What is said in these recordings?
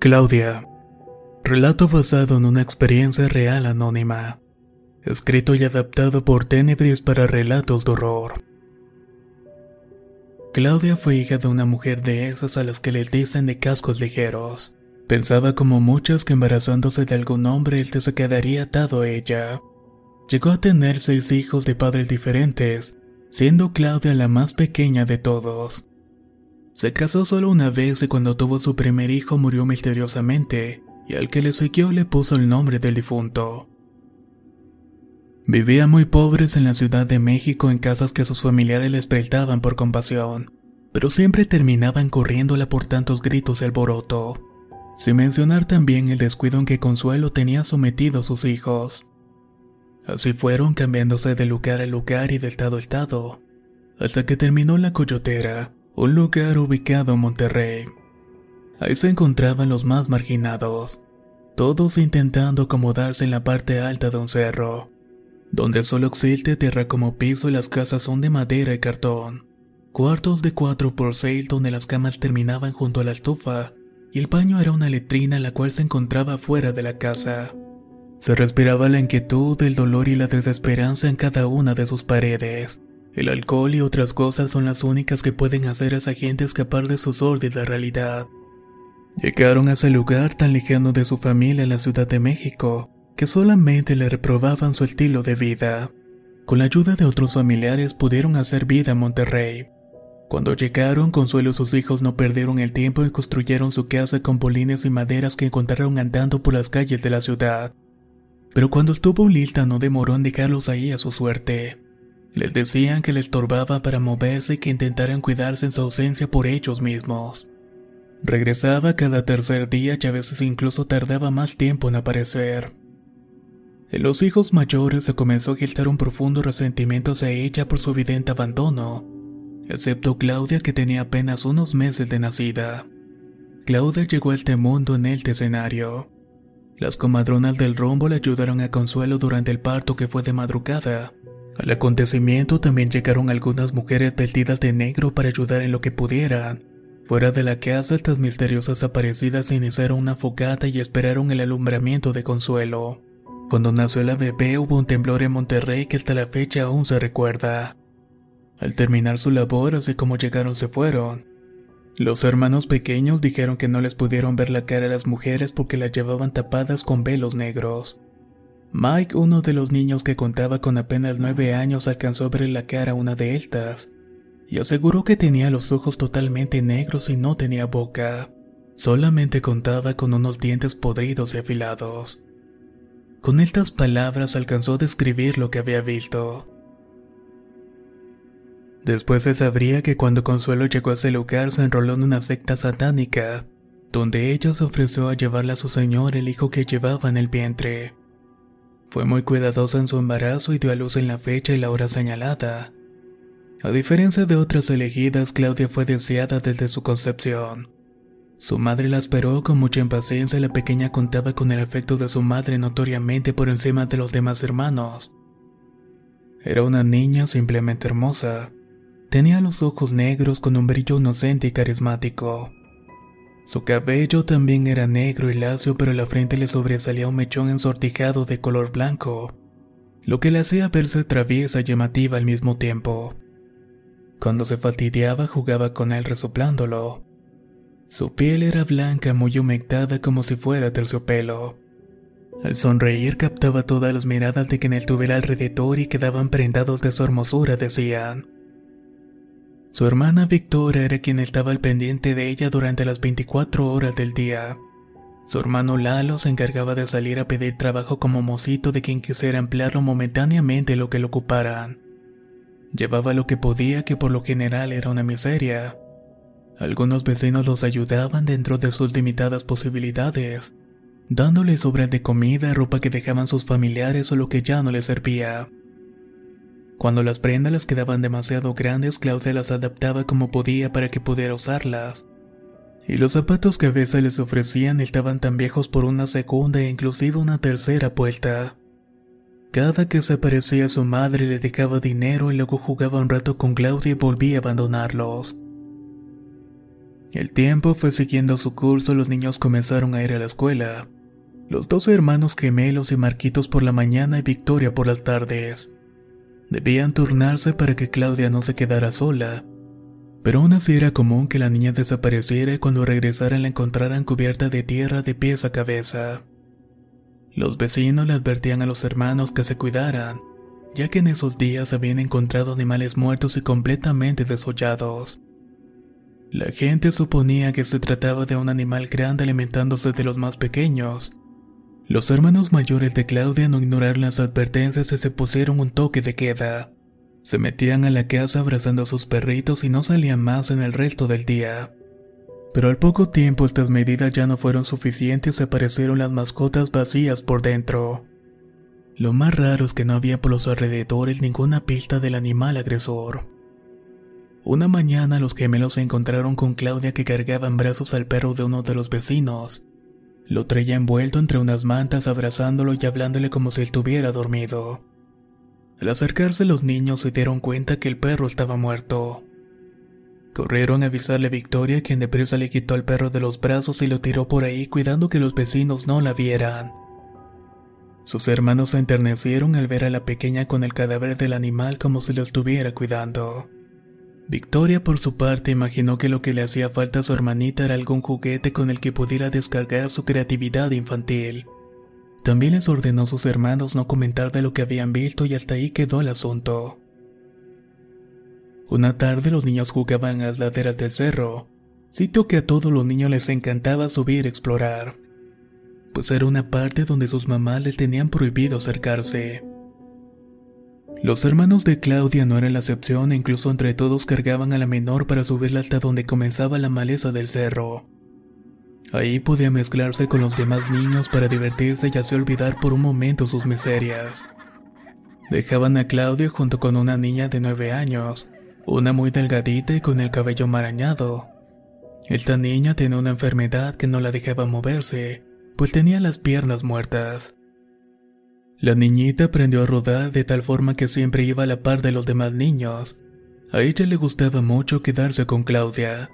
Claudia. Relato basado en una experiencia real anónima. Escrito y adaptado por Tenebris para relatos de horror. Claudia fue hija de una mujer de esas a las que les dicen de cascos ligeros. Pensaba como muchas que embarazándose de algún hombre él se quedaría atado a ella. Llegó a tener seis hijos de padres diferentes, siendo Claudia la más pequeña de todos. Se casó solo una vez y cuando tuvo su primer hijo murió misteriosamente, y al que le siguió le puso el nombre del difunto. Vivía muy pobres en la Ciudad de México en casas que sus familiares les prestaban por compasión, pero siempre terminaban corriéndola por tantos gritos y alboroto. Sin mencionar también el descuido en que Consuelo tenía sometido a sus hijos. Así fueron cambiándose de lugar a lugar y de estado a estado, hasta que terminó la Coyotera, un lugar ubicado en Monterrey. Ahí se encontraban los más marginados, todos intentando acomodarse en la parte alta de un cerro, donde solo existe tierra como piso y las casas son de madera y cartón. Cuartos de 4 por 6 donde las camas terminaban junto a la estufa y el baño era una letrina la cual se encontraba fuera de la casa. Se respiraba la inquietud, el dolor y la desesperanza en cada una de sus paredes. El alcohol y otras cosas son las únicas que pueden hacer a esa gente escapar de su sórdida realidad. Llegaron a ese lugar tan lejano de su familia en la Ciudad de México, que solamente le reprobaban su estilo de vida. Con la ayuda de otros familiares pudieron hacer vida en Monterrey. Cuando llegaron, Consuelo y sus hijos no perdieron el tiempo y construyeron su casa con bolines y maderas que encontraron andando por las calles de la ciudad. Pero cuando estuvo lista no demoró en dejarlos ahí a su suerte. Les decían que les estorbaba para moverse y que intentaran cuidarse en su ausencia por ellos mismos. Regresaba cada tercer día y a veces incluso tardaba más tiempo en aparecer. En los hijos mayores se comenzó a gestar un profundo resentimiento hacia ella por su evidente abandono, excepto Claudia que tenía apenas unos meses de nacida. Claudia llegó a este en este escenario. Las comadronas del rombo le ayudaron a Consuelo durante el parto que fue de madrugada, al acontecimiento también llegaron algunas mujeres vestidas de negro para ayudar en lo que pudieran. Fuera de la casa, estas misteriosas aparecidas iniciaron una fogata y esperaron el alumbramiento de Consuelo. Cuando nació la bebé hubo un temblor en Monterrey que hasta la fecha aún se recuerda. Al terminar su labor, así como llegaron se fueron. Los hermanos pequeños dijeron que no les pudieron ver la cara a las mujeres porque las llevaban tapadas con velos negros. Mike, uno de los niños que contaba con apenas nueve años, alcanzó a ver la cara a una de estas, y aseguró que tenía los ojos totalmente negros y no tenía boca. Solamente contaba con unos dientes podridos y afilados. Con estas palabras alcanzó a describir lo que había visto. Después se sabría que cuando Consuelo llegó a ese lugar se enroló en una secta satánica, donde ella se ofreció a llevarle a su señor el hijo que llevaba en el vientre. Fue muy cuidadosa en su embarazo y dio a luz en la fecha y la hora señalada. A diferencia de otras elegidas, Claudia fue deseada desde su concepción. Su madre la esperó con mucha impaciencia y la pequeña contaba con el afecto de su madre notoriamente por encima de los demás hermanos. Era una niña simplemente hermosa. Tenía los ojos negros con un brillo inocente y carismático. Su cabello también era negro y lacio, pero la frente le sobresalía un mechón ensortijado de color blanco, lo que le hacía verse traviesa y llamativa al mismo tiempo. Cuando se fastidiaba jugaba con él resoplándolo. Su piel era blanca muy humectada como si fuera terciopelo. Al sonreír captaba todas las miradas de quien él tuviera alrededor y quedaban prendados de su hermosura, decían. Su hermana Victoria era quien estaba al pendiente de ella durante las 24 horas del día. Su hermano Lalo se encargaba de salir a pedir trabajo como mocito de quien quisiera emplearlo momentáneamente lo que lo ocuparan. Llevaba lo que podía, que por lo general era una miseria. Algunos vecinos los ayudaban dentro de sus limitadas posibilidades, dándoles sobras de comida, ropa que dejaban sus familiares o lo que ya no les servía. Cuando las prendas les quedaban demasiado grandes, Claudia las adaptaba como podía para que pudiera usarlas. Y los zapatos que a veces les ofrecían estaban tan viejos por una segunda e inclusive una tercera vuelta. Cada que se aparecía su madre le dejaba dinero y luego jugaba un rato con Claudia y volvía a abandonarlos. El tiempo fue siguiendo su curso, los niños comenzaron a ir a la escuela. Los dos hermanos gemelos y Marquitos por la mañana y Victoria por las tardes. Debían turnarse para que Claudia no se quedara sola, pero aún así era común que la niña desapareciera y cuando regresaran la encontraran cubierta de tierra de pies a cabeza. Los vecinos le advertían a los hermanos que se cuidaran, ya que en esos días habían encontrado animales muertos y completamente desollados. La gente suponía que se trataba de un animal grande alimentándose de los más pequeños. Los hermanos mayores de Claudia no ignoraron las advertencias y se pusieron un toque de queda. Se metían a la casa abrazando a sus perritos y no salían más en el resto del día. Pero al poco tiempo estas medidas ya no fueron suficientes y aparecieron las mascotas vacías por dentro. Lo más raro es que no había por los alrededores ninguna pista del animal agresor. Una mañana los gemelos se encontraron con Claudia que cargaba en brazos al perro de uno de los vecinos. Lo traía envuelto entre unas mantas abrazándolo y hablándole como si estuviera dormido. Al acercarse los niños se dieron cuenta que el perro estaba muerto. Corrieron a avisarle a Victoria quien deprisa le quitó al perro de los brazos y lo tiró por ahí cuidando que los vecinos no la vieran. Sus hermanos se enternecieron al ver a la pequeña con el cadáver del animal como si lo estuviera cuidando. Victoria por su parte imaginó que lo que le hacía falta a su hermanita era algún juguete con el que pudiera descargar su creatividad infantil. También les ordenó a sus hermanos no comentar de lo que habían visto y hasta ahí quedó el asunto. Una tarde los niños jugaban en las laderas del cerro, sitio que a todos los niños les encantaba subir y explorar, pues era una parte donde sus mamás les tenían prohibido acercarse. Los hermanos de Claudia no eran la excepción e incluso entre todos cargaban a la menor para subirla hasta donde comenzaba la maleza del cerro. Ahí podía mezclarse con los demás niños para divertirse y así olvidar por un momento sus miserias. Dejaban a Claudia junto con una niña de nueve años, una muy delgadita y con el cabello marañado. Esta niña tenía una enfermedad que no la dejaba moverse, pues tenía las piernas muertas. La niñita aprendió a rodar de tal forma que siempre iba a la par de los demás niños. A ella le gustaba mucho quedarse con Claudia.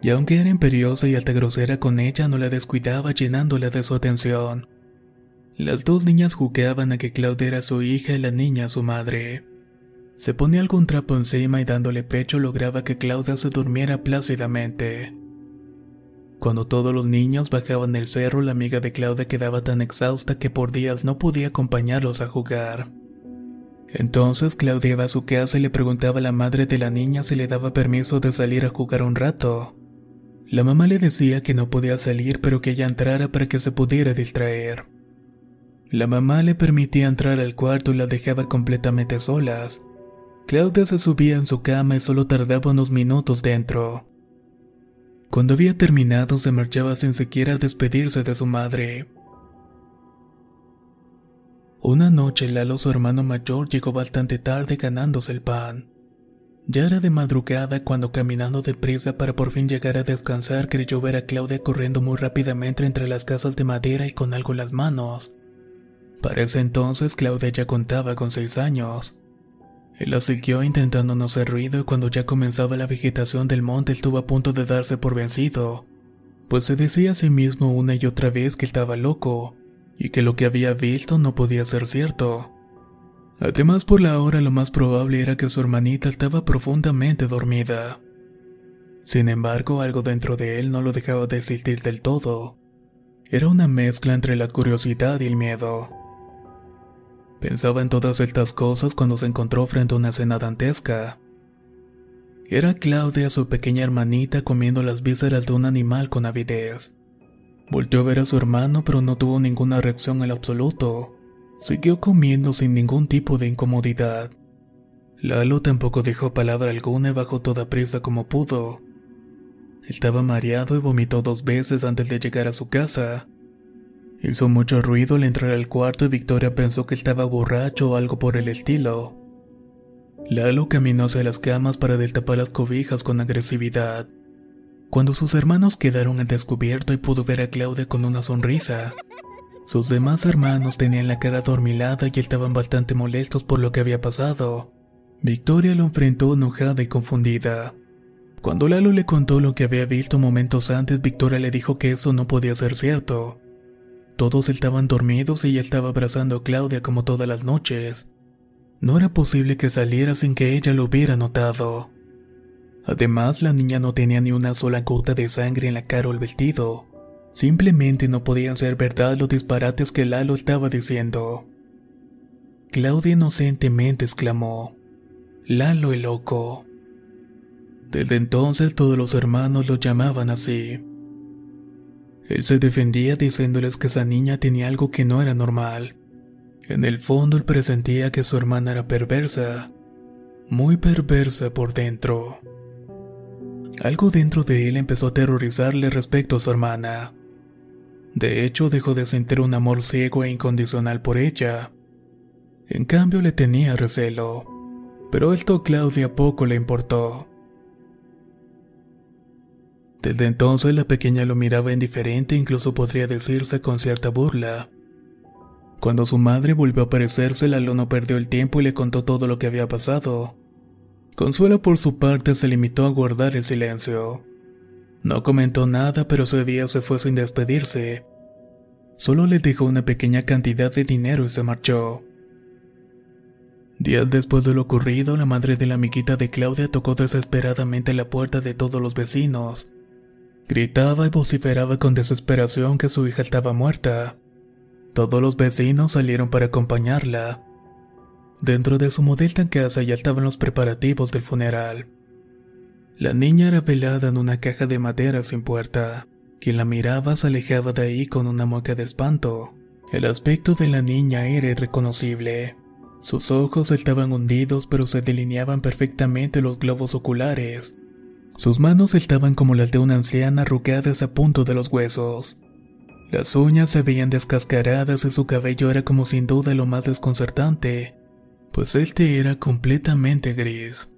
Y aunque era imperiosa y alta grosera con ella, no la descuidaba llenándola de su atención. Las dos niñas jugaban a que Claudia era su hija y la niña su madre. Se ponía algún trapo encima y dándole pecho lograba que Claudia se durmiera plácidamente. Cuando todos los niños bajaban el cerro, la amiga de Claudia quedaba tan exhausta que por días no podía acompañarlos a jugar. Entonces Claudia iba a su casa y le preguntaba a la madre de la niña si le daba permiso de salir a jugar un rato. La mamá le decía que no podía salir pero que ella entrara para que se pudiera distraer. La mamá le permitía entrar al cuarto y la dejaba completamente solas. Claudia se subía en su cama y solo tardaba unos minutos dentro. Cuando había terminado se marchaba sin siquiera despedirse de su madre. Una noche Lalo, su hermano mayor, llegó bastante tarde ganándose el pan. Ya era de madrugada cuando caminando deprisa para por fin llegar a descansar creyó ver a Claudia corriendo muy rápidamente entre las casas de madera y con algo en las manos. Para ese entonces Claudia ya contaba con seis años. La siguió intentando no hacer ruido y cuando ya comenzaba la vegetación del monte estuvo a punto de darse por vencido, pues se decía a sí mismo una y otra vez que estaba loco y que lo que había visto no podía ser cierto. Además por la hora lo más probable era que su hermanita estaba profundamente dormida. Sin embargo, algo dentro de él no lo dejaba de existir del todo. Era una mezcla entre la curiosidad y el miedo. Pensaba en todas estas cosas cuando se encontró frente a una escena dantesca. Era Claudia, su pequeña hermanita, comiendo las vísceras de un animal con avidez. Volteó a ver a su hermano, pero no tuvo ninguna reacción en absoluto. Siguió comiendo sin ningún tipo de incomodidad. Lalo tampoco dijo palabra alguna y bajó toda prisa como pudo. Estaba mareado y vomitó dos veces antes de llegar a su casa. Hizo mucho ruido al entrar al cuarto y Victoria pensó que estaba borracho o algo por el estilo. Lalo caminó hacia las camas para destapar las cobijas con agresividad. Cuando sus hermanos quedaron al descubierto y pudo ver a Claudia con una sonrisa. Sus demás hermanos tenían la cara dormilada y estaban bastante molestos por lo que había pasado. Victoria lo enfrentó enojada y confundida. Cuando Lalo le contó lo que había visto momentos antes, Victoria le dijo que eso no podía ser cierto. Todos estaban dormidos y ella estaba abrazando a Claudia como todas las noches. No era posible que saliera sin que ella lo hubiera notado. Además, la niña no tenía ni una sola gota de sangre en la cara o el vestido. Simplemente no podían ser verdad los disparates que Lalo estaba diciendo. Claudia inocentemente exclamó, Lalo el loco. Desde entonces todos los hermanos lo llamaban así. Él se defendía diciéndoles que esa niña tenía algo que no era normal. En el fondo él presentía que su hermana era perversa, muy perversa por dentro. Algo dentro de él empezó a aterrorizarle respecto a su hermana. De hecho, dejó de sentir un amor ciego e incondicional por ella. En cambio, le tenía recelo. Pero esto a Claudia poco le importó. Desde entonces la pequeña lo miraba indiferente, incluso podría decirse con cierta burla. Cuando su madre volvió a aparecerse, Lalo no perdió el tiempo y le contó todo lo que había pasado. Consuelo por su parte se limitó a guardar el silencio. No comentó nada, pero ese día se fue sin despedirse. Solo le dejó una pequeña cantidad de dinero y se marchó. Días después de lo ocurrido, la madre de la amiguita de Claudia tocó desesperadamente la puerta de todos los vecinos. Gritaba y vociferaba con desesperación que su hija estaba muerta. Todos los vecinos salieron para acompañarla. Dentro de su modesta casa ya estaban los preparativos del funeral. La niña era velada en una caja de madera sin puerta. Quien la miraba se alejaba de ahí con una mueca de espanto. El aspecto de la niña era irreconocible. Sus ojos estaban hundidos pero se delineaban perfectamente los globos oculares. Sus manos estaban como las de una anciana arrugadas a punto de los huesos. Las uñas se veían descascaradas y su cabello era como sin duda lo más desconcertante, pues este era completamente gris.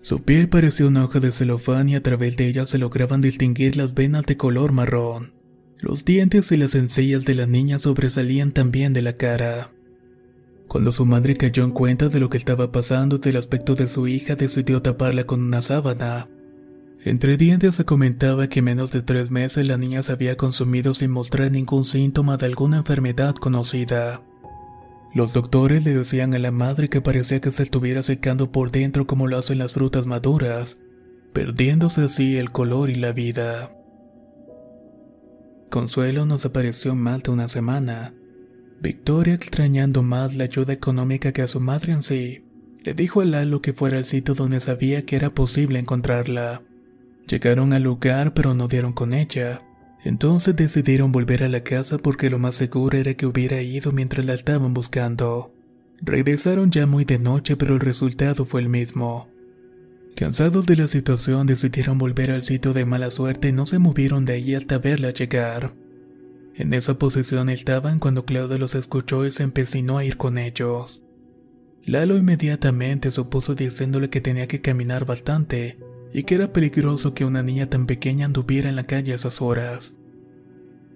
Su piel parecía una hoja de celofán y a través de ella se lograban distinguir las venas de color marrón. Los dientes y las encías de la niña sobresalían también de la cara. Cuando su madre cayó en cuenta de lo que estaba pasando del aspecto de su hija, decidió taparla con una sábana. Entre dientes se comentaba que menos de tres meses la niña se había consumido sin mostrar ningún síntoma de alguna enfermedad conocida. Los doctores le decían a la madre que parecía que se estuviera secando por dentro como lo hacen las frutas maduras, perdiéndose así el color y la vida. Consuelo nos apareció más de una semana. Victoria, extrañando más la ayuda económica que a su madre en sí, le dijo a Lalo que fuera al sitio donde sabía que era posible encontrarla. Llegaron al lugar pero no dieron con ella. Entonces decidieron volver a la casa porque lo más seguro era que hubiera ido mientras la estaban buscando. Regresaron ya muy de noche pero el resultado fue el mismo. Cansados de la situación decidieron volver al sitio de mala suerte y no se movieron de ahí hasta verla llegar. En esa posición estaban cuando Claudia los escuchó y se empecinó a ir con ellos. Lalo inmediatamente supuso diciéndole que tenía que caminar bastante, y que era peligroso que una niña tan pequeña anduviera en la calle a esas horas.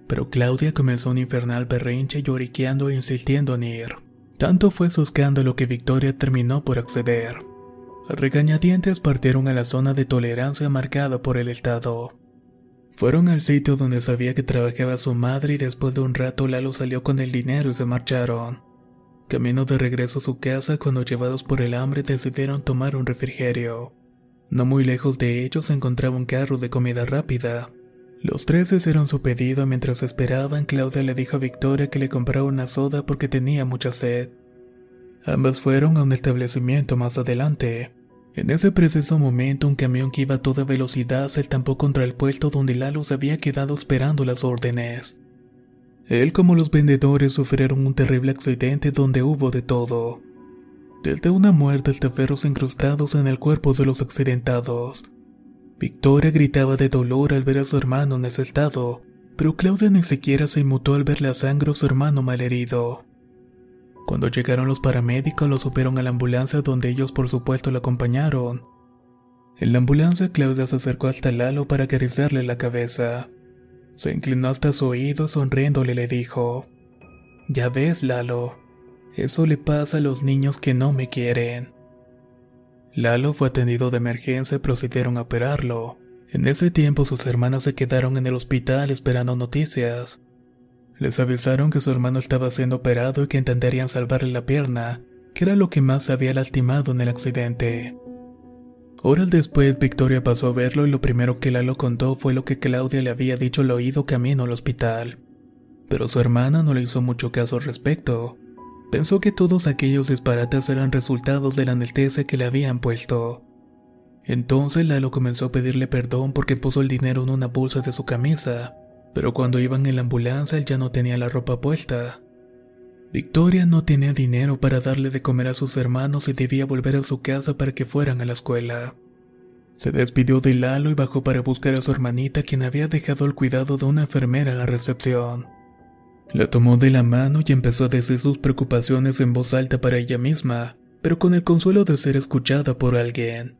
Pero Claudia comenzó un infernal berrinche lloriqueando e insistiendo en ir. Tanto fue su escándalo que Victoria terminó por acceder. regañadientes partieron a la zona de tolerancia marcada por el Estado. Fueron al sitio donde sabía que trabajaba su madre y después de un rato Lalo salió con el dinero y se marcharon. Camino de regreso a su casa cuando llevados por el hambre decidieron tomar un refrigerio. No muy lejos de ellos se encontraba un carro de comida rápida. Los tres hicieron su pedido mientras esperaban. Claudia le dijo a Victoria que le comprara una soda porque tenía mucha sed. Ambas fueron a un establecimiento más adelante. En ese preciso momento, un camión que iba a toda velocidad se estampó contra el puesto donde Lalo se había quedado esperando las órdenes. Él, como los vendedores, sufrieron un terrible accidente donde hubo de todo. Desde una muerte hasta ferros incrustados en el cuerpo de los accidentados. Victoria gritaba de dolor al ver a su hermano en ese estado, pero Claudia ni siquiera se inmutó al ver la sangre de su hermano malherido. Cuando llegaron los paramédicos lo supieron a la ambulancia donde ellos por supuesto la acompañaron. En la ambulancia Claudia se acercó hasta Lalo para acariciarle la cabeza. Se inclinó hasta su oído sonriéndole le dijo, Ya ves Lalo, eso le pasa a los niños que no me quieren. Lalo fue atendido de emergencia y procedieron a operarlo. En ese tiempo sus hermanas se quedaron en el hospital esperando noticias. Les avisaron que su hermano estaba siendo operado y que intentarían salvarle la pierna, que era lo que más se había lastimado en el accidente. Horas después, Victoria pasó a verlo y lo primero que Lalo contó fue lo que Claudia le había dicho al oído camino al hospital. Pero su hermana no le hizo mucho caso al respecto. Pensó que todos aquellos disparates eran resultados de la anestesia que le habían puesto. Entonces Lalo comenzó a pedirle perdón porque puso el dinero en una bolsa de su camisa, pero cuando iban en la ambulancia él ya no tenía la ropa puesta. Victoria no tenía dinero para darle de comer a sus hermanos y debía volver a su casa para que fueran a la escuela. Se despidió de Lalo y bajó para buscar a su hermanita quien había dejado el cuidado de una enfermera en la recepción. La tomó de la mano y empezó a decir sus preocupaciones en voz alta para ella misma, pero con el consuelo de ser escuchada por alguien.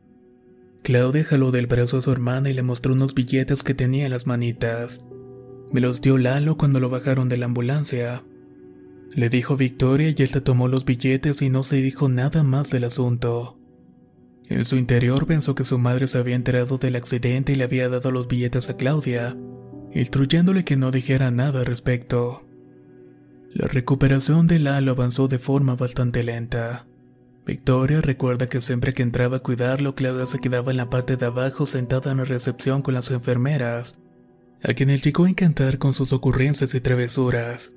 Claudia jaló del brazo a su hermana y le mostró unos billetes que tenía en las manitas. Me los dio Lalo cuando lo bajaron de la ambulancia. Le dijo Victoria y esta tomó los billetes y no se dijo nada más del asunto. En su interior pensó que su madre se había enterado del accidente y le había dado los billetes a Claudia, instruyéndole que no dijera nada al respecto. La recuperación de Lalo avanzó de forma bastante lenta. Victoria recuerda que siempre que entraba a cuidarlo, Claudia se quedaba en la parte de abajo sentada en la recepción con las enfermeras, a quien él llegó a encantar con sus ocurrencias y travesuras.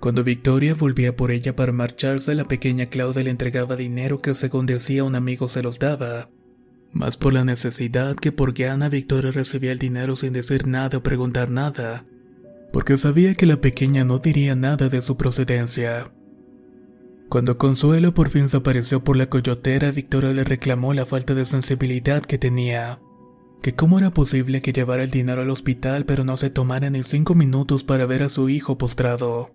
Cuando Victoria volvía por ella para marcharse, la pequeña Claudia le entregaba dinero que según decía un amigo se los daba. Más por la necesidad que por gana Victoria recibía el dinero sin decir nada o preguntar nada, porque sabía que la pequeña no diría nada de su procedencia. Cuando Consuelo por fin se apareció por la coyotera, Victoria le reclamó la falta de sensibilidad que tenía. Que cómo era posible que llevara el dinero al hospital pero no se tomara ni cinco minutos para ver a su hijo postrado.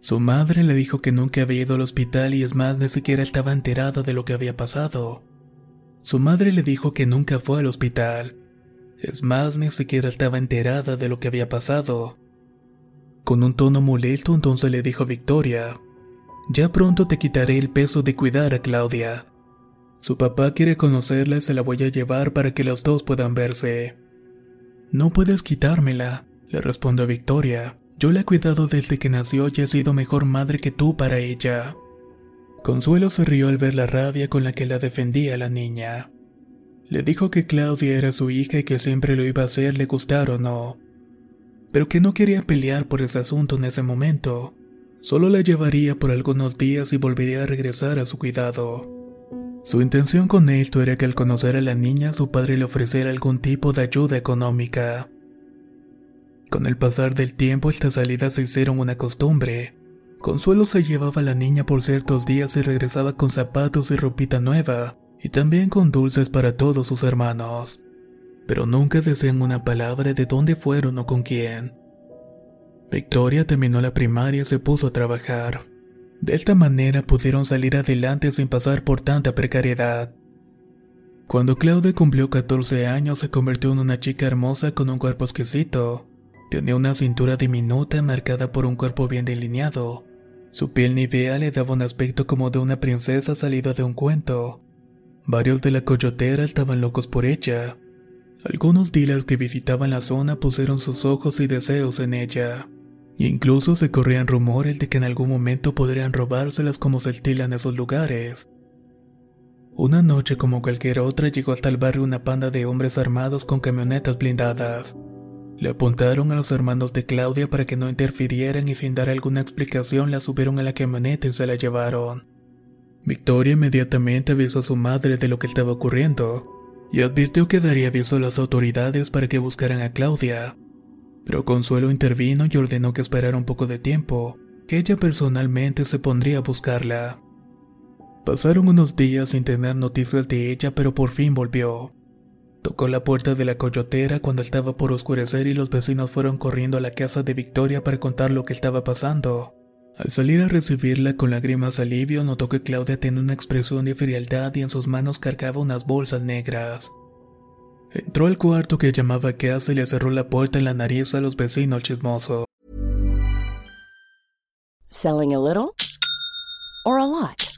Su madre le dijo que nunca había ido al hospital y es más ni siquiera estaba enterada de lo que había pasado. Su madre le dijo que nunca fue al hospital, es más, ni siquiera estaba enterada de lo que había pasado. Con un tono molesto entonces le dijo Victoria, ya pronto te quitaré el peso de cuidar a Claudia. Su papá quiere conocerla y se la voy a llevar para que los dos puedan verse. No puedes quitármela, le respondió Victoria. Yo la he cuidado desde que nació y he sido mejor madre que tú para ella. Consuelo se rió al ver la rabia con la que la defendía la niña. Le dijo que Claudia era su hija y que siempre lo iba a hacer, le gustara o no. Pero que no quería pelear por ese asunto en ese momento. Solo la llevaría por algunos días y volvería a regresar a su cuidado. Su intención con esto era que al conocer a la niña su padre le ofreciera algún tipo de ayuda económica. Con el pasar del tiempo estas salidas se hicieron una costumbre. Consuelo se llevaba a la niña por ciertos días y regresaba con zapatos y ropita nueva, y también con dulces para todos sus hermanos. Pero nunca decían una palabra de dónde fueron o con quién. Victoria terminó la primaria y se puso a trabajar. De esta manera pudieron salir adelante sin pasar por tanta precariedad. Cuando Claudia cumplió 14 años se convirtió en una chica hermosa con un cuerpo exquisito. Tenía una cintura diminuta marcada por un cuerpo bien delineado. Su piel nivea le daba un aspecto como de una princesa salida de un cuento. Varios de la coyotera estaban locos por ella. Algunos dealers que visitaban la zona pusieron sus ojos y deseos en ella. Incluso se corrían rumores de que en algún momento podrían robárselas como se estilan esos lugares. Una noche como cualquier otra llegó hasta el barrio una panda de hombres armados con camionetas blindadas. Le apuntaron a los hermanos de Claudia para que no interfirieran y sin dar alguna explicación la subieron a la camioneta y se la llevaron. Victoria inmediatamente avisó a su madre de lo que estaba ocurriendo y advirtió que daría aviso a las autoridades para que buscaran a Claudia. Pero Consuelo intervino y ordenó que esperara un poco de tiempo, que ella personalmente se pondría a buscarla. Pasaron unos días sin tener noticias de ella, pero por fin volvió. Tocó la puerta de la coyotera cuando estaba por oscurecer y los vecinos fueron corriendo a la casa de Victoria para contar lo que estaba pasando. Al salir a recibirla con lágrimas de alivio, notó que Claudia tenía una expresión de frialdad y en sus manos cargaba unas bolsas negras. Entró al cuarto que llamaba casa y le cerró la puerta en la nariz a los vecinos chismosos. Selling a little or a lot?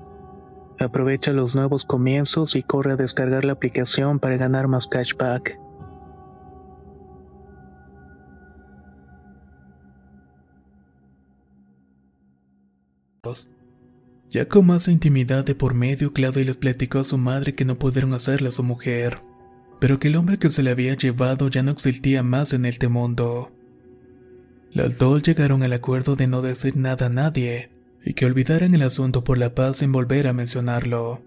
Aprovecha los nuevos comienzos y corre a descargar la aplicación para ganar más cashback. Ya con más intimidad de por medio, Claudia les platicó a su madre que no pudieron hacerle a su mujer, pero que el hombre que se le había llevado ya no existía más en este mundo. Las dos llegaron al acuerdo de no decir nada a nadie, y que olvidaran el asunto por la paz sin volver a mencionarlo.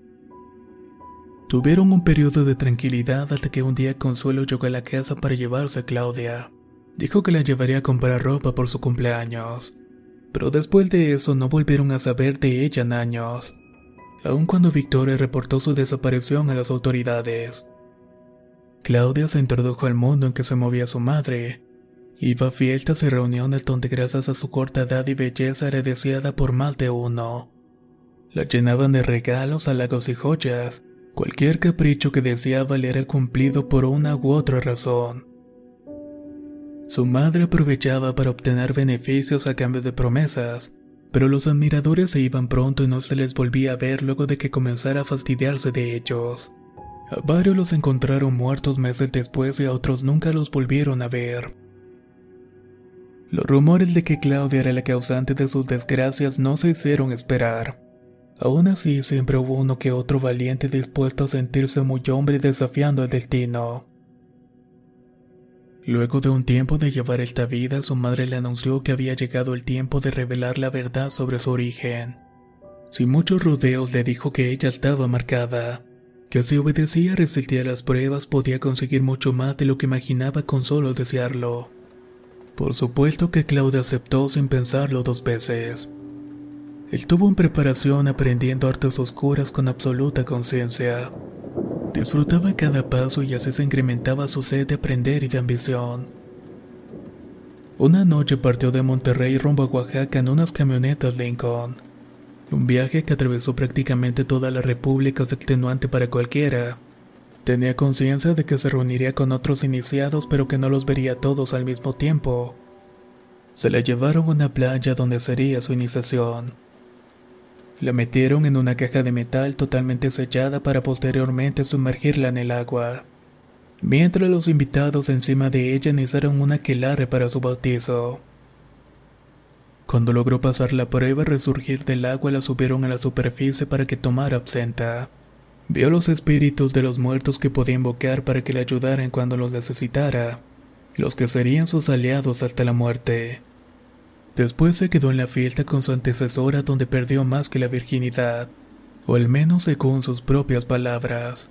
Tuvieron un periodo de tranquilidad hasta que un día Consuelo llegó a la casa para llevarse a Claudia. Dijo que la llevaría a comprar ropa por su cumpleaños, pero después de eso no volvieron a saber de ella en años, aun cuando Victoria reportó su desaparición a las autoridades. Claudia se introdujo al mundo en que se movía su madre, Iba a fiestas y reuniones donde gracias a su corta edad y belleza era deseada por más de uno. La llenaban de regalos, halagos y joyas. Cualquier capricho que deseaba le era cumplido por una u otra razón. Su madre aprovechaba para obtener beneficios a cambio de promesas, pero los admiradores se iban pronto y no se les volvía a ver luego de que comenzara a fastidiarse de ellos. A varios los encontraron muertos meses después y a otros nunca los volvieron a ver. Los rumores de que Claudia era la causante de sus desgracias no se hicieron esperar. Aún así, siempre hubo uno que otro valiente dispuesto a sentirse muy hombre desafiando el destino. Luego de un tiempo de llevar esta vida, su madre le anunció que había llegado el tiempo de revelar la verdad sobre su origen. Sin muchos rodeos le dijo que ella estaba marcada, que si obedecía resistía las pruebas podía conseguir mucho más de lo que imaginaba con solo desearlo. Por supuesto que Claudia aceptó sin pensarlo dos veces. Estuvo en preparación aprendiendo artes oscuras con absoluta conciencia. Disfrutaba cada paso y así se incrementaba su sed de aprender y de ambición. Una noche partió de Monterrey rumbo a Oaxaca en unas camionetas Lincoln. Un viaje que atravesó prácticamente toda la república es extenuante para cualquiera. Tenía conciencia de que se reuniría con otros iniciados pero que no los vería todos al mismo tiempo. Se la llevaron a una playa donde sería su iniciación. La metieron en una caja de metal totalmente sellada para posteriormente sumergirla en el agua. Mientras los invitados encima de ella iniciaron una quelarre para su bautizo. Cuando logró pasar la prueba resurgir del agua la subieron a la superficie para que tomara absenta. Vio los espíritus de los muertos que podía invocar para que le ayudaran cuando los necesitara, los que serían sus aliados hasta la muerte. Después se quedó en la fiesta con su antecesora donde perdió más que la virginidad, o al menos según sus propias palabras.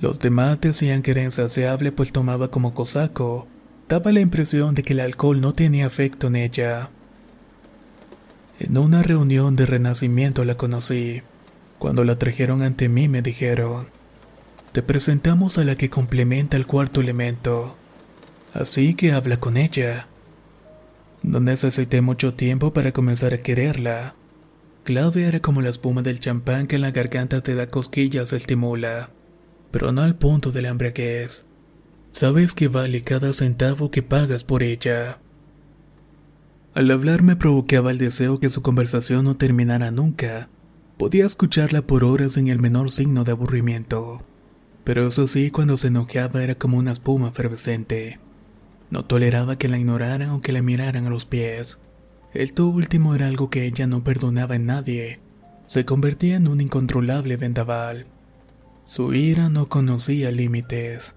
Los demás decían que era insaciable pues tomaba como cosaco, daba la impresión de que el alcohol no tenía efecto en ella. En una reunión de renacimiento la conocí. Cuando la trajeron ante mí me dijeron, te presentamos a la que complementa el cuarto elemento, así que habla con ella. No necesité mucho tiempo para comenzar a quererla. Claudia era como la espuma del champán que en la garganta te da cosquillas estimula, pero no al punto del hambre que es. Sabes que vale cada centavo que pagas por ella. Al hablar me provocaba el deseo que su conversación no terminara nunca. Podía escucharla por horas sin el menor signo de aburrimiento. Pero eso sí, cuando se enojaba era como una espuma efervescente. No toleraba que la ignoraran o que la miraran a los pies. Esto último era algo que ella no perdonaba en nadie. Se convertía en un incontrolable vendaval. Su ira no conocía límites.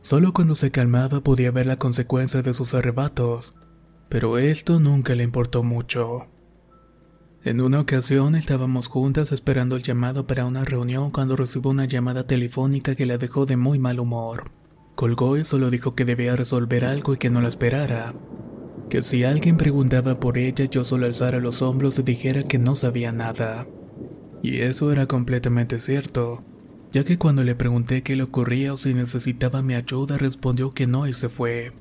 Solo cuando se calmaba podía ver la consecuencia de sus arrebatos, pero esto nunca le importó mucho. En una ocasión estábamos juntas esperando el llamado para una reunión cuando recibió una llamada telefónica que la dejó de muy mal humor. Colgó y solo dijo que debía resolver algo y que no la esperara. Que si alguien preguntaba por ella yo solo alzara los hombros y dijera que no sabía nada. Y eso era completamente cierto, ya que cuando le pregunté qué le ocurría o si necesitaba mi ayuda respondió que no y se fue.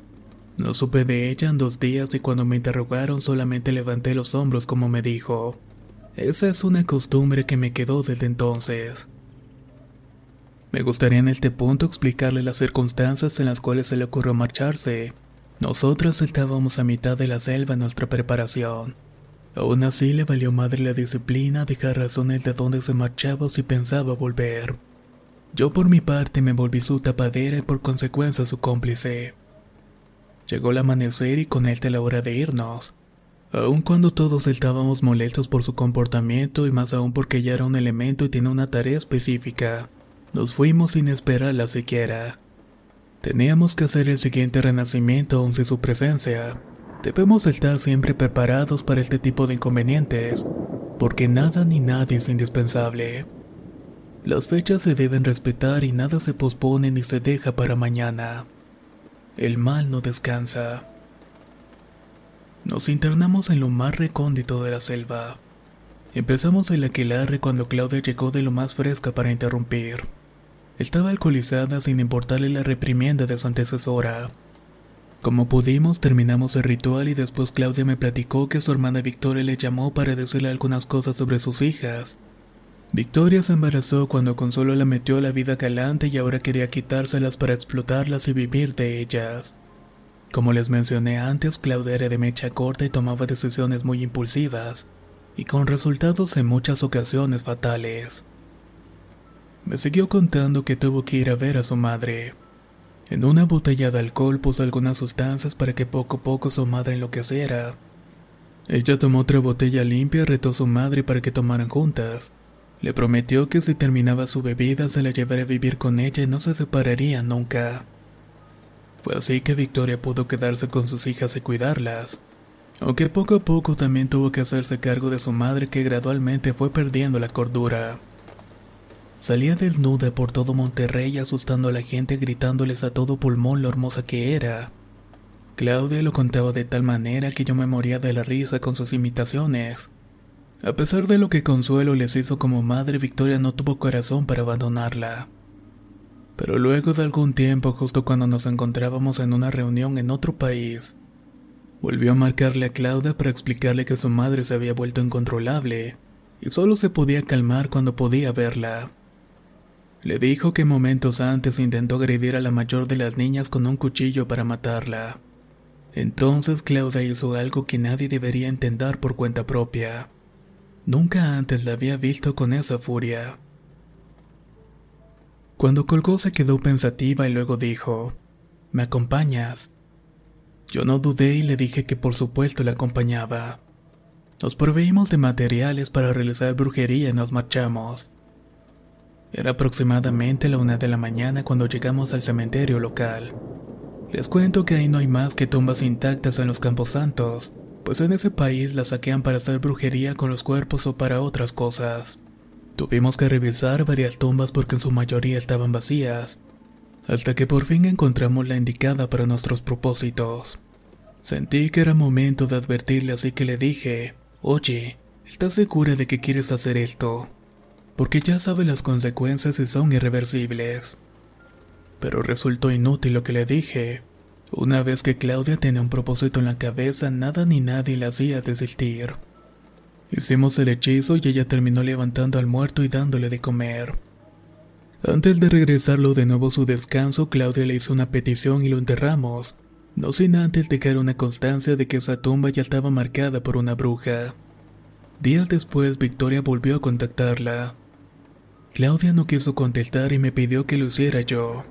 No supe de ella en dos días y cuando me interrogaron solamente levanté los hombros como me dijo. Esa es una costumbre que me quedó desde entonces. Me gustaría en este punto explicarle las circunstancias en las cuales se le ocurrió marcharse. Nosotras estábamos a mitad de la selva en nuestra preparación. Aún así le valió madre la disciplina dejar razones de dónde se marchaba si pensaba volver. Yo por mi parte me volví su tapadera y por consecuencia su cómplice. Llegó el amanecer y con él la hora de irnos. Aun cuando todos estábamos molestos por su comportamiento y más aún porque ya era un elemento y tiene una tarea específica. Nos fuimos sin esperarla siquiera. Teníamos que hacer el siguiente renacimiento aún sin su presencia. Debemos estar siempre preparados para este tipo de inconvenientes, porque nada ni nadie es indispensable. Las fechas se deben respetar y nada se pospone ni se deja para mañana. El mal no descansa. Nos internamos en lo más recóndito de la selva. Empezamos el aquelarre cuando Claudia llegó de lo más fresca para interrumpir. Estaba alcoholizada sin importarle la reprimienda de su antecesora. Como pudimos, terminamos el ritual y después Claudia me platicó que su hermana Victoria le llamó para decirle algunas cosas sobre sus hijas. Victoria se embarazó cuando Consuelo la metió la vida galante y ahora quería quitárselas para explotarlas y vivir de ellas. Como les mencioné antes, Claudia era de mecha corta y tomaba decisiones muy impulsivas, y con resultados en muchas ocasiones fatales. Me siguió contando que tuvo que ir a ver a su madre. En una botella de alcohol puso algunas sustancias para que poco a poco su madre enloqueciera. Ella tomó otra botella limpia y retó a su madre para que tomaran juntas. Le prometió que si terminaba su bebida se la llevaría a vivir con ella y no se separarían nunca. Fue así que Victoria pudo quedarse con sus hijas y cuidarlas. Aunque poco a poco también tuvo que hacerse cargo de su madre que gradualmente fue perdiendo la cordura. Salía desnuda por todo Monterrey asustando a la gente gritándoles a todo pulmón lo hermosa que era. Claudia lo contaba de tal manera que yo me moría de la risa con sus imitaciones. A pesar de lo que Consuelo les hizo como madre, Victoria no tuvo corazón para abandonarla. Pero luego de algún tiempo, justo cuando nos encontrábamos en una reunión en otro país, volvió a marcarle a Claudia para explicarle que su madre se había vuelto incontrolable y solo se podía calmar cuando podía verla. Le dijo que momentos antes intentó agredir a la mayor de las niñas con un cuchillo para matarla. Entonces Claudia hizo algo que nadie debería intentar por cuenta propia. Nunca antes la había visto con esa furia. Cuando colgó se quedó pensativa y luego dijo, ¿Me acompañas? Yo no dudé y le dije que por supuesto la acompañaba. Nos proveímos de materiales para realizar brujería y nos marchamos. Era aproximadamente la una de la mañana cuando llegamos al cementerio local. Les cuento que ahí no hay más que tumbas intactas en los campos santos, pues en ese país las saquean para hacer brujería con los cuerpos o para otras cosas. Tuvimos que revisar varias tumbas porque en su mayoría estaban vacías, hasta que por fin encontramos la indicada para nuestros propósitos. Sentí que era momento de advertirle así que le dije, oye, ¿estás segura de que quieres hacer esto? porque ya sabe las consecuencias y son irreversibles. Pero resultó inútil lo que le dije. Una vez que Claudia tenía un propósito en la cabeza, nada ni nadie la hacía desistir. Hicimos el hechizo y ella terminó levantando al muerto y dándole de comer. Antes de regresarlo de nuevo a su descanso, Claudia le hizo una petición y lo enterramos, no sin antes dejar una constancia de que esa tumba ya estaba marcada por una bruja. Días después, Victoria volvió a contactarla. Claudia no quiso contestar y me pidió que lo hiciera yo.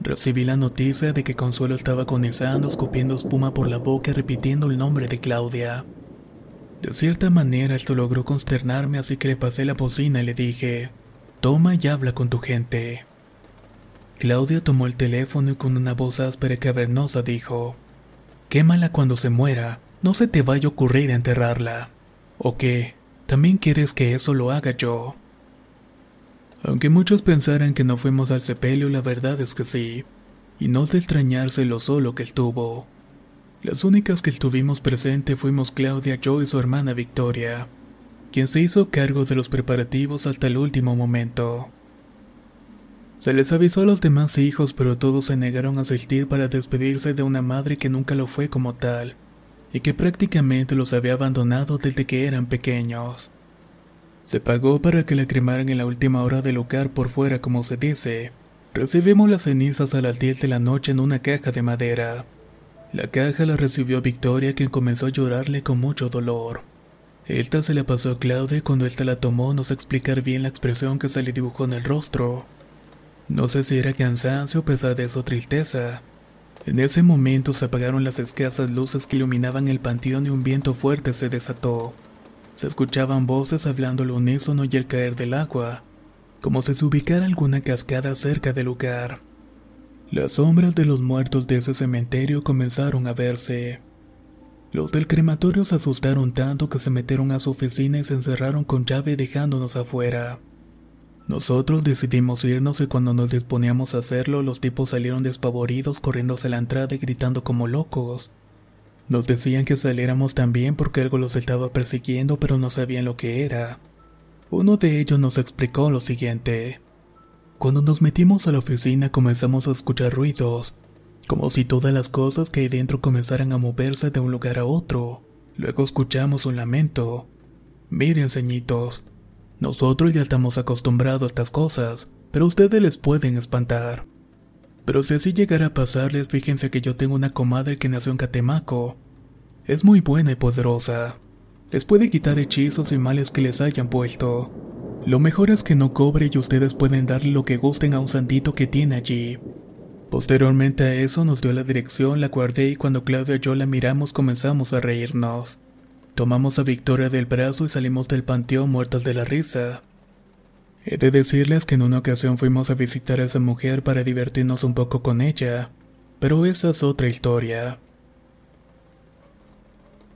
Recibí la noticia de que Consuelo estaba agonizando, escupiendo espuma por la boca y repitiendo el nombre de Claudia. De cierta manera esto logró consternarme, así que le pasé la bocina y le dije, toma y habla con tu gente. Claudia tomó el teléfono y con una voz áspera y cavernosa dijo, quémala cuando se muera, no se te vaya a ocurrir enterrarla. ¿O qué? ¿También quieres que eso lo haga yo? Aunque muchos pensaran que no fuimos al sepelio, la verdad es que sí, y no de extrañarse lo solo que estuvo. Las únicas que estuvimos presentes fuimos Claudia, yo y su hermana Victoria, quien se hizo cargo de los preparativos hasta el último momento. Se les avisó a los demás hijos, pero todos se negaron a asistir para despedirse de una madre que nunca lo fue como tal, y que prácticamente los había abandonado desde que eran pequeños. Se pagó para que la cremaran en la última hora del lugar por fuera, como se dice. Recibimos las cenizas a las 10 de la noche en una caja de madera. La caja la recibió Victoria, quien comenzó a llorarle con mucho dolor. Esta se la pasó a Claudia cuando ésta la tomó no sé explicar bien la expresión que se le dibujó en el rostro. No sé si era cansancio, pesadez o tristeza. En ese momento se apagaron las escasas luces que iluminaban el panteón y un viento fuerte se desató. Se escuchaban voces hablando al unísono y el caer del agua, como si se ubicara alguna cascada cerca del lugar. Las sombras de los muertos de ese cementerio comenzaron a verse. Los del crematorio se asustaron tanto que se metieron a su oficina y se encerraron con llave dejándonos afuera. Nosotros decidimos irnos y cuando nos disponíamos a hacerlo, los tipos salieron despavoridos corriendo hacia la entrada y gritando como locos. Nos decían que saliéramos también porque algo los estaba persiguiendo pero no sabían lo que era. Uno de ellos nos explicó lo siguiente. Cuando nos metimos a la oficina comenzamos a escuchar ruidos, como si todas las cosas que hay dentro comenzaran a moverse de un lugar a otro. Luego escuchamos un lamento. Miren, ceñitos, nosotros ya estamos acostumbrados a estas cosas, pero ustedes les pueden espantar. Pero si así llegara a pasarles, fíjense que yo tengo una comadre que nació en Catemaco. Es muy buena y poderosa. Les puede quitar hechizos y males que les hayan puesto. Lo mejor es que no cobre y ustedes pueden darle lo que gusten a un santito que tiene allí. Posteriormente a eso nos dio la dirección, la guardé y cuando Claudia y yo la miramos comenzamos a reírnos. Tomamos a Victoria del brazo y salimos del panteón muertas de la risa. He de decirles que en una ocasión fuimos a visitar a esa mujer para divertirnos un poco con ella, pero esa es otra historia.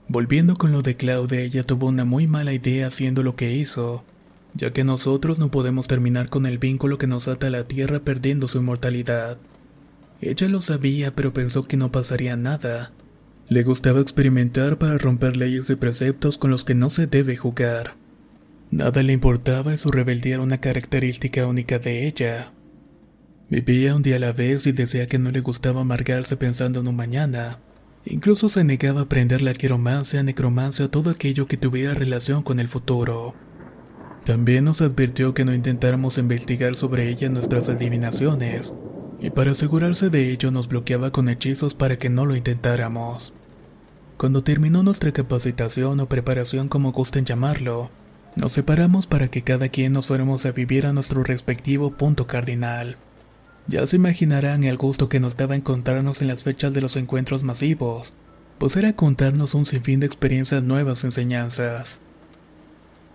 Volviendo con lo de Claudia, ella tuvo una muy mala idea haciendo lo que hizo, ya que nosotros no podemos terminar con el vínculo que nos ata a la tierra perdiendo su inmortalidad. Ella lo sabía, pero pensó que no pasaría nada. Le gustaba experimentar para romper leyes y preceptos con los que no se debe jugar. Nada le importaba y su rebeldía era una característica única de ella. Vivía un día a la vez y decía que no le gustaba amargarse pensando en un mañana. Incluso se negaba a aprender la quiromancia, necromancia todo aquello que tuviera relación con el futuro. También nos advirtió que no intentáramos investigar sobre ella nuestras adivinaciones, y para asegurarse de ello nos bloqueaba con hechizos para que no lo intentáramos. Cuando terminó nuestra capacitación o preparación como gusten llamarlo, nos separamos para que cada quien nos fuéramos a vivir a nuestro respectivo punto cardinal. Ya se imaginarán el gusto que nos daba encontrarnos en las fechas de los encuentros masivos, pues era contarnos un sinfín de experiencias nuevas enseñanzas.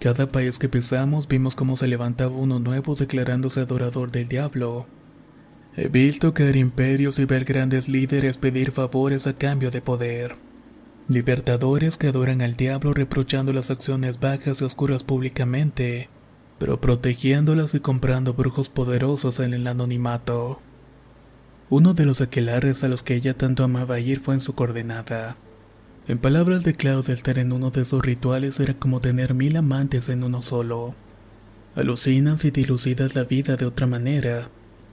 Cada país que pisamos vimos cómo se levantaba uno nuevo declarándose adorador del diablo. He visto caer imperios y ver grandes líderes pedir favores a cambio de poder. Libertadores que adoran al diablo reprochando las acciones bajas y oscuras públicamente pero protegiéndolas y comprando brujos poderosos en el anonimato. Uno de los aquelares a los que ella tanto amaba ir fue en su coordenada. En palabras de Claudia, estar en uno de esos rituales era como tener mil amantes en uno solo. Alucinas y dilucidas la vida de otra manera.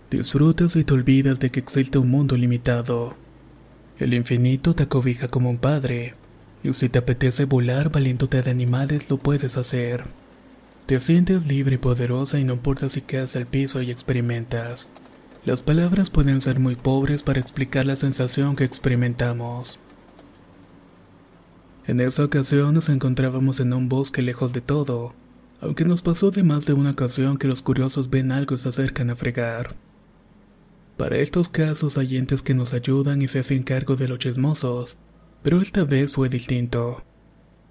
Disfrutas y te olvidas de que existe un mundo limitado. El infinito te acobija como un padre, y si te apetece volar valiéndote de animales lo puedes hacer. Te sientes libre y poderosa y no importa si quedas al piso y experimentas. Las palabras pueden ser muy pobres para explicar la sensación que experimentamos. En esa ocasión nos encontrábamos en un bosque lejos de todo, aunque nos pasó de más de una ocasión que los curiosos ven algo y se acercan a fregar. Para estos casos hay entes que nos ayudan y se hacen cargo de los chismosos, pero esta vez fue distinto.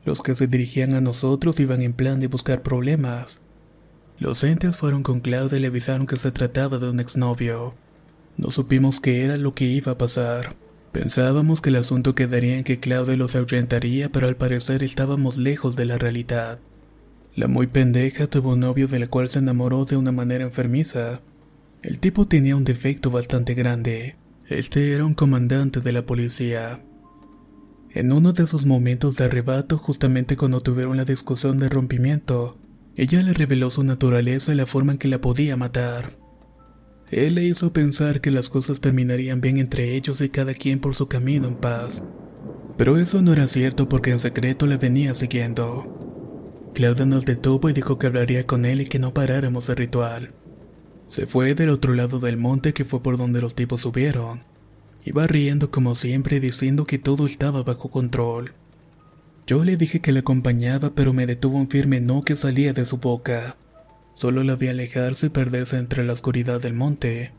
Los que se dirigían a nosotros iban en plan de buscar problemas. Los entes fueron con Claudia y le avisaron que se trataba de un exnovio. No supimos qué era lo que iba a pasar. Pensábamos que el asunto quedaría en que Claudia los ahuyentaría, pero al parecer estábamos lejos de la realidad. La muy pendeja tuvo un novio del cual se enamoró de una manera enfermiza. El tipo tenía un defecto bastante grande. Este era un comandante de la policía. En uno de esos momentos de arrebato, justamente cuando tuvieron la discusión de rompimiento, ella le reveló su naturaleza y la forma en que la podía matar. Él le hizo pensar que las cosas terminarían bien entre ellos y cada quien por su camino en paz. Pero eso no era cierto porque en secreto le venía siguiendo. Claudia nos detuvo y dijo que hablaría con él y que no paráramos el ritual. Se fue del otro lado del monte que fue por donde los tipos subieron. Iba riendo como siempre diciendo que todo estaba bajo control. Yo le dije que le acompañaba pero me detuvo un firme no que salía de su boca. Solo la vi alejarse y perderse entre la oscuridad del monte.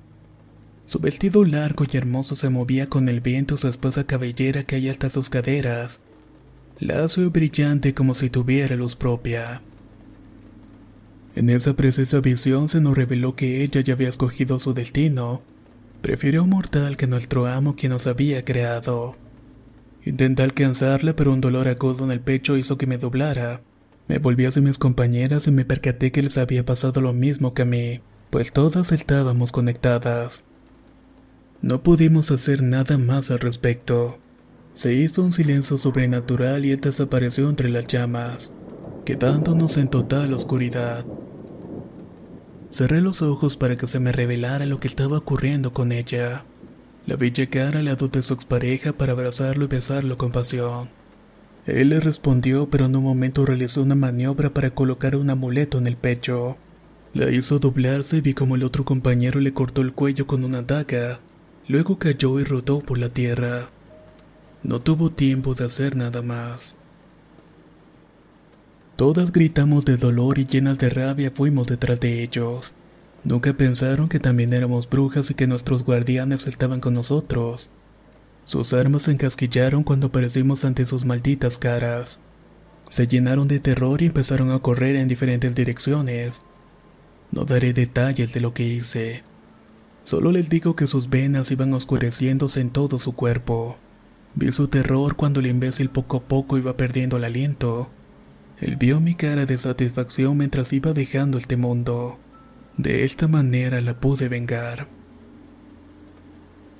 Su vestido largo y hermoso se movía con el viento y su esposa cabellera que hay hasta sus caderas, lacio y brillante como si tuviera luz propia. En esa precisa visión se nos reveló que ella ya había escogido su destino Prefirió un mortal que nuestro amo quien nos había creado. Intenté alcanzarla, pero un dolor agudo en el pecho hizo que me doblara. Me volví hacia mis compañeras y me percaté que les había pasado lo mismo que a mí, pues todas estábamos conectadas. No pudimos hacer nada más al respecto. Se hizo un silencio sobrenatural y él desapareció entre las llamas, quedándonos en total oscuridad. Cerré los ojos para que se me revelara lo que estaba ocurriendo con ella. La vi llegar al lado de su expareja para abrazarlo y besarlo con pasión. Él le respondió, pero en un momento realizó una maniobra para colocar un amuleto en el pecho. La hizo doblarse y vi como el otro compañero le cortó el cuello con una daga. Luego cayó y rodó por la tierra. No tuvo tiempo de hacer nada más. Todas gritamos de dolor y llenas de rabia fuimos detrás de ellos. Nunca pensaron que también éramos brujas y que nuestros guardianes estaban con nosotros. Sus armas se encasquillaron cuando aparecimos ante sus malditas caras. Se llenaron de terror y empezaron a correr en diferentes direcciones. No daré detalles de lo que hice. Solo les digo que sus venas iban oscureciéndose en todo su cuerpo. Vi su terror cuando el imbécil poco a poco iba perdiendo el aliento. Él vio mi cara de satisfacción mientras iba dejando este mundo. De esta manera la pude vengar.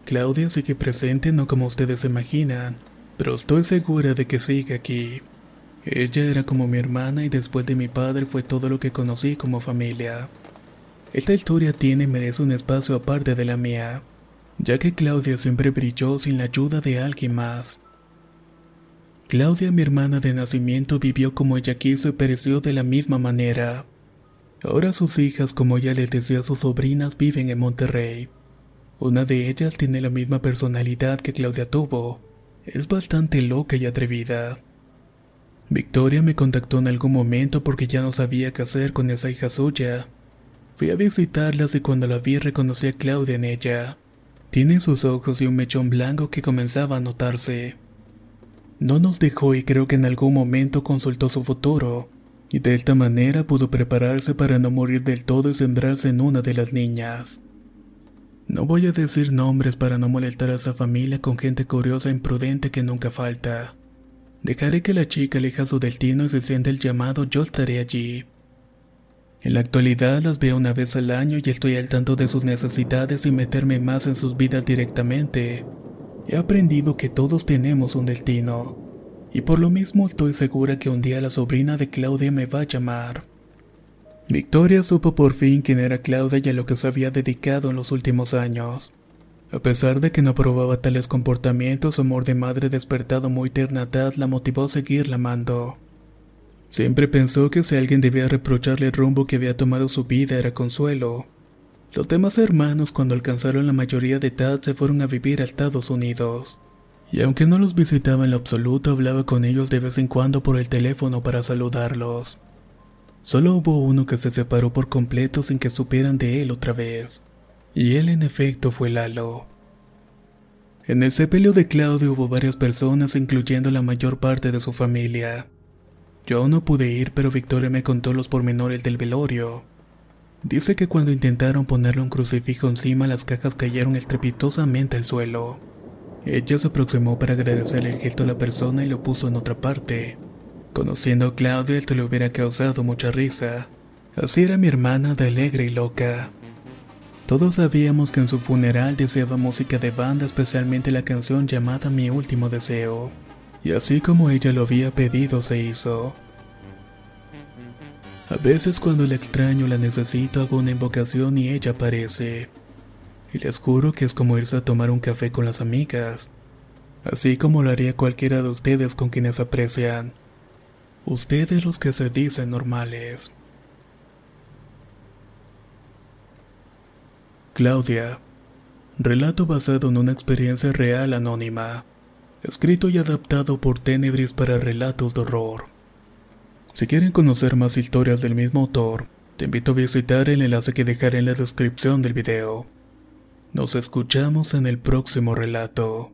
Claudia sigue presente no como ustedes se imaginan, pero estoy segura de que sigue aquí. Ella era como mi hermana y después de mi padre fue todo lo que conocí como familia. Esta historia tiene y merece un espacio aparte de la mía, ya que Claudia siempre brilló sin la ayuda de alguien más. Claudia, mi hermana de nacimiento, vivió como ella quiso y pereció de la misma manera. Ahora sus hijas, como ella les decía a sus sobrinas, viven en Monterrey. Una de ellas tiene la misma personalidad que Claudia tuvo. Es bastante loca y atrevida. Victoria me contactó en algún momento porque ya no sabía qué hacer con esa hija suya. Fui a visitarlas y cuando la vi reconocí a Claudia en ella. Tiene sus ojos y un mechón blanco que comenzaba a notarse. No nos dejó y creo que en algún momento consultó su futuro y de esta manera pudo prepararse para no morir del todo y sembrarse en una de las niñas. No voy a decir nombres para no molestar a esa familia con gente curiosa e imprudente que nunca falta. Dejaré que la chica elija su destino y se siente el llamado, yo estaré allí. En la actualidad las veo una vez al año y estoy al tanto de sus necesidades y meterme más en sus vidas directamente. He aprendido que todos tenemos un destino y por lo mismo estoy segura que un día la sobrina de Claudia me va a llamar. Victoria supo por fin quién era Claudia y a lo que se había dedicado en los últimos años. A pesar de que no probaba tales comportamientos, su amor de madre despertado muy tierna edad la motivó a seguirla amando. Siempre pensó que si alguien debía reprocharle el rumbo que había tomado su vida era Consuelo. Los demás hermanos cuando alcanzaron la mayoría de edad se fueron a vivir a Estados Unidos y aunque no los visitaba en lo absoluto, hablaba con ellos de vez en cuando por el teléfono para saludarlos. Solo hubo uno que se separó por completo sin que supieran de él otra vez, y él en efecto fue Lalo. En el sepelio de Claudio hubo varias personas, incluyendo la mayor parte de su familia. Yo no pude ir, pero Victoria me contó los pormenores del velorio. Dice que cuando intentaron ponerle un crucifijo encima, las cajas cayeron estrepitosamente al suelo. Ella se aproximó para agradecer el gesto a la persona y lo puso en otra parte. Conociendo a Claudia, esto le hubiera causado mucha risa. Así era mi hermana de alegre y loca. Todos sabíamos que en su funeral deseaba música de banda, especialmente la canción llamada Mi último deseo. Y así como ella lo había pedido, se hizo. A veces cuando la extraño la necesito hago una invocación y ella aparece y les juro que es como irse a tomar un café con las amigas, así como lo haría cualquiera de ustedes con quienes aprecian. Ustedes los que se dicen normales. Claudia. Relato basado en una experiencia real anónima. Escrito y adaptado por Tenebris para relatos de horror. Si quieren conocer más historias del mismo autor, te invito a visitar el enlace que dejaré en la descripción del video. Nos escuchamos en el próximo relato.